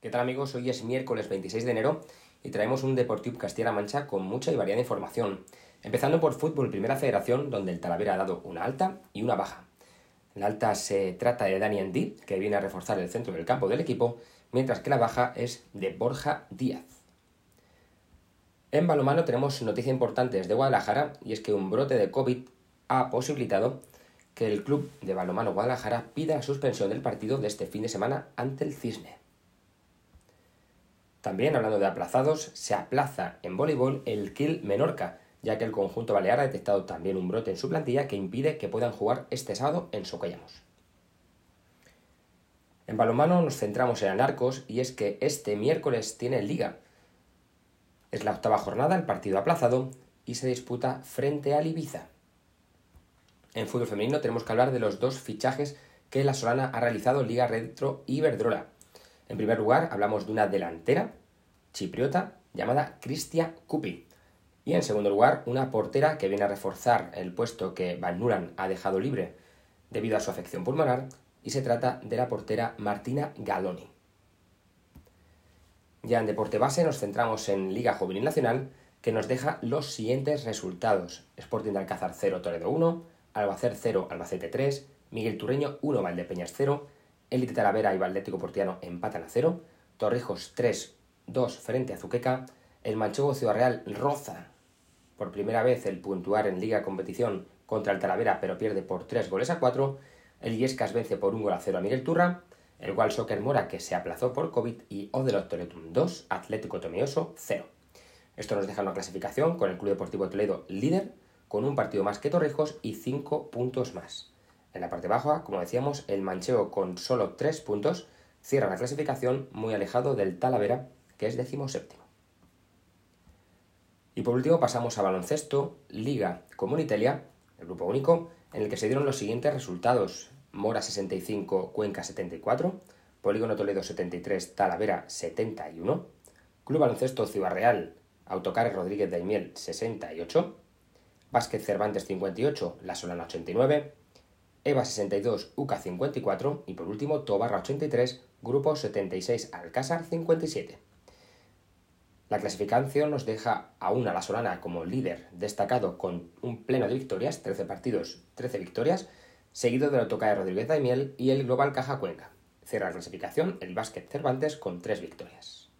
¿Qué tal amigos? Hoy es miércoles 26 de enero y traemos un Deportivo Castilla-La Mancha con mucha y variada información. Empezando por fútbol, primera federación, donde el Talavera ha dado una alta y una baja. La alta se trata de Dani Andy, que viene a reforzar el centro del campo del equipo, mientras que la baja es de Borja Díaz. En balomano tenemos noticias importantes de Guadalajara y es que un brote de COVID ha posibilitado que el club de balomano Guadalajara pida la suspensión del partido de este fin de semana ante el Cisne. También, hablando de aplazados, se aplaza en voleibol el Kill Menorca, ya que el conjunto balear ha detectado también un brote en su plantilla que impide que puedan jugar este sábado en Socollamos. En balonmano nos centramos en Anarcos y es que este miércoles tiene liga. Es la octava jornada, el partido aplazado, y se disputa frente al Ibiza. En fútbol femenino tenemos que hablar de los dos fichajes que la Solana ha realizado Liga Retro y Verdrola. En primer lugar, hablamos de una delantera chipriota llamada Cristia Cupi. Y en segundo lugar, una portera que viene a reforzar el puesto que Van Nuran ha dejado libre debido a su afección pulmonar, y se trata de la portera Martina Galoni. Ya en deporte base nos centramos en Liga Juvenil Nacional, que nos deja los siguientes resultados. Sporting de Alcázar 0, Toledo 1, Albacete 0, Albacete 3, Miguel Turreño 1, Valdepeñas 0, Elite Talavera y Valdético Portiano empatan a 0, Torrijos 3, 2 frente a Zuqueca, el Manchego Ciudad Real roza por primera vez el puntuar en Liga Competición contra el Talavera, pero pierde por 3 goles a 4, el Iescas vence por 1 gol a 0 a Miguel Turra, el Wild Soccer Mora que se aplazó por COVID y Odelot Toletum 2, Atlético Tomioso 0. Esto nos deja una clasificación con el Club Deportivo Toledo líder, con un partido más que Torrijos y 5 puntos más. En la parte baja, como decíamos, el Mancheo con solo 3 puntos cierra la clasificación muy alejado del Talavera, que es decimoséptimo. Y por último pasamos a baloncesto, Liga Comunitaria, el grupo único, en el que se dieron los siguientes resultados. Mora 65, Cuenca 74, Polígono Toledo 73, Talavera 71, Club Baloncesto Ciudad Autocares Rodríguez de Aimiel 68, Vázquez Cervantes 58, La Solana 89, EVA 62, UCA 54 y por último Tobarra 83, Grupo 76, Alcázar 57. La clasificación nos deja aún a la Solana como líder destacado con un pleno de victorias, 13 partidos, 13 victorias, seguido del Autocae Rodríguez Daimiel y el Global Caja Cuenca. Cierra la clasificación el Básquet Cervantes con 3 victorias.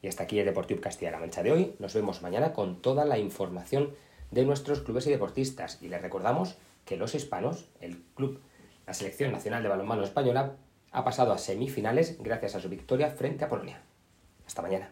Y hasta aquí el Deportivo Castilla-La Mancha de hoy. Nos vemos mañana con toda la información de nuestros clubes y deportistas. Y les recordamos que los hispanos, el club, la Selección Nacional de Balonmano Española, ha pasado a semifinales gracias a su victoria frente a Polonia. Hasta mañana.